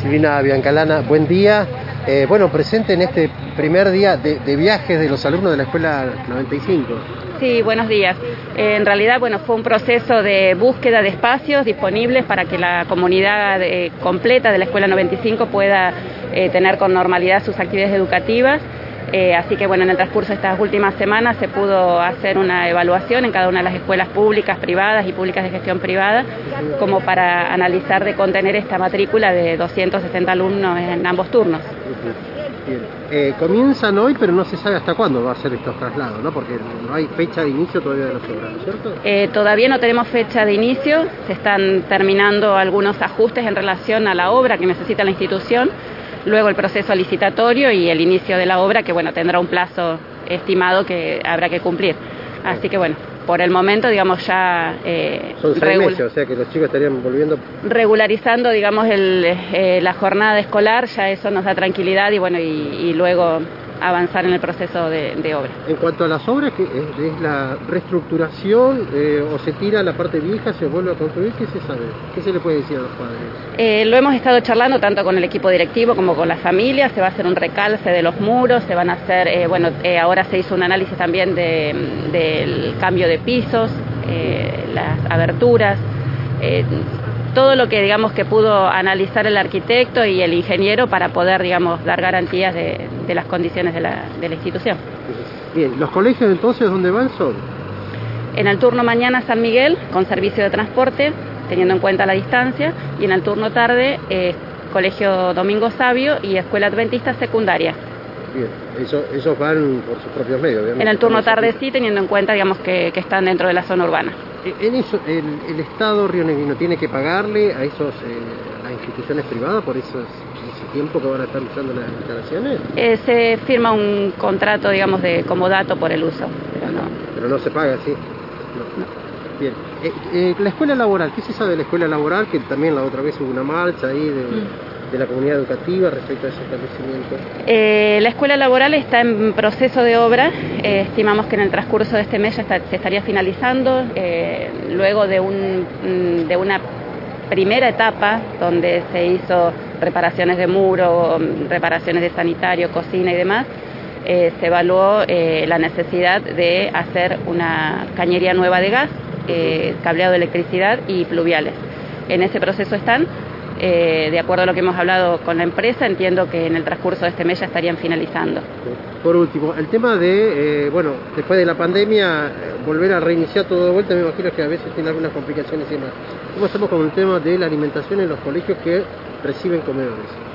Silvina Biancalana, buen día. Eh, bueno, presente en este primer día de, viajes de los alumnos de la Escuela 95. Sí, buenos días. Eh, en realidad, bueno, fue un proceso de búsqueda de espacios disponibles para que la comunidad eh, completa de la Escuela 95 pueda tener con normalidad sus actividades educativas. Eh, así que bueno, en el transcurso de estas últimas semanas se pudo hacer una evaluación en cada una de las escuelas públicas, privadas y públicas de gestión privada, como para analizar de contener esta matrícula de 260 alumnos en ambos turnos. Bien. Eh, comienzan hoy, pero no se sabe hasta cuándo va a ser estos traslados, ¿no? Porque no hay fecha de inicio todavía de las obras, ¿cierto? Eh, todavía no tenemos fecha de inicio, se están terminando algunos ajustes en relación a la obra que necesita la institución luego el proceso licitatorio y el inicio de la obra, que bueno, tendrá un plazo estimado que habrá que cumplir. Así que bueno, por el momento, digamos, ya... Eh, Son seis meses, o sea que los chicos estarían volviendo... Regularizando, digamos, el, eh, la jornada escolar, ya eso nos da tranquilidad y bueno, y, y luego avanzar en el proceso de, de, obra. En cuanto a las obras, ¿qué es, es la reestructuración eh, o se tira la parte vieja, se vuelve a construir? ¿Qué se sabe? ¿Qué se le puede decir a los padres? Eh, lo hemos estado charlando tanto con el equipo directivo como con las familias, se va a hacer un recalce de los muros, se van a hacer, eh, bueno, ahora se hizo un análisis también de, del cambio de pisos, las aberturas todo lo que digamos que pudo analizar el arquitecto y el ingeniero para poder digamos dar garantías de, de las condiciones de la, de la, institución. Bien, ¿los colegios entonces dónde van son? En el turno mañana San Miguel con servicio de transporte, teniendo en cuenta la distancia, y en el turno tarde eh, Colegio Domingo Sabio y Escuela Adventista Secundaria. Bien, eso, esos van por sus propios medios. Digamos, en el turno tarde sí, teniendo en cuenta digamos que, que están dentro de la zona urbana. En eso, el, el Estado rionegrino tiene que pagarle a esos eh, a las instituciones privadas por esos, ese tiempo que van a estar usando las instalaciones. Eh, se firma un contrato, digamos, de comodato por el uso, pero no. Pero no se paga, sí. No. no. Bien. Eh, la escuela laboral, ¿qué se sabe de la escuela laboral? Que también la otra vez hubo una marcha ahí de. Mm de la comunidad educativa respecto a ese establecimiento? Eh, la escuela laboral está en proceso de obra, eh, estimamos que en el transcurso de este mes se estaría finalizando, eh, luego de, un, de una primera etapa donde se hizo reparaciones de muro, reparaciones de sanitario, cocina y demás, se evaluó la necesidad de hacer una cañería nueva de gas, cableado de electricidad y pluviales. En ese proceso están, eh, de acuerdo a lo que hemos hablado con la empresa, entiendo que en el transcurso de este mes ya estarían finalizando. Por último, el tema de, eh, bueno, después de la pandemia, volver a reiniciar todo de vuelta, me imagino que a veces tiene algunas complicaciones y demás. ¿Cómo estamos con el tema de la alimentación en los colegios que reciben comedores?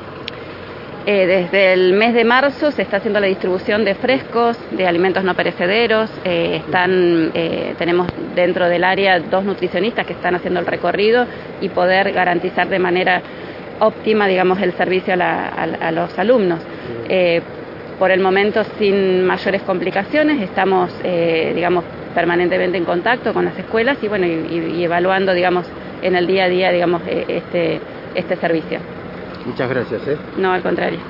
Eh, desde el mes de marzo se está haciendo la distribución de frescos, de alimentos no perecederos. Eh, están, eh, tenemos dentro del área dos nutricionistas que están haciendo el recorrido y poder garantizar de manera óptima, digamos, el servicio a, la, a, a los alumnos. por el momento, sin mayores complicaciones, estamos, digamos, permanentemente en contacto con las escuelas y bueno, y evaluando, digamos, en el día a día, digamos, este, este servicio. Muchas gracias. ¿eh? No, al contrario.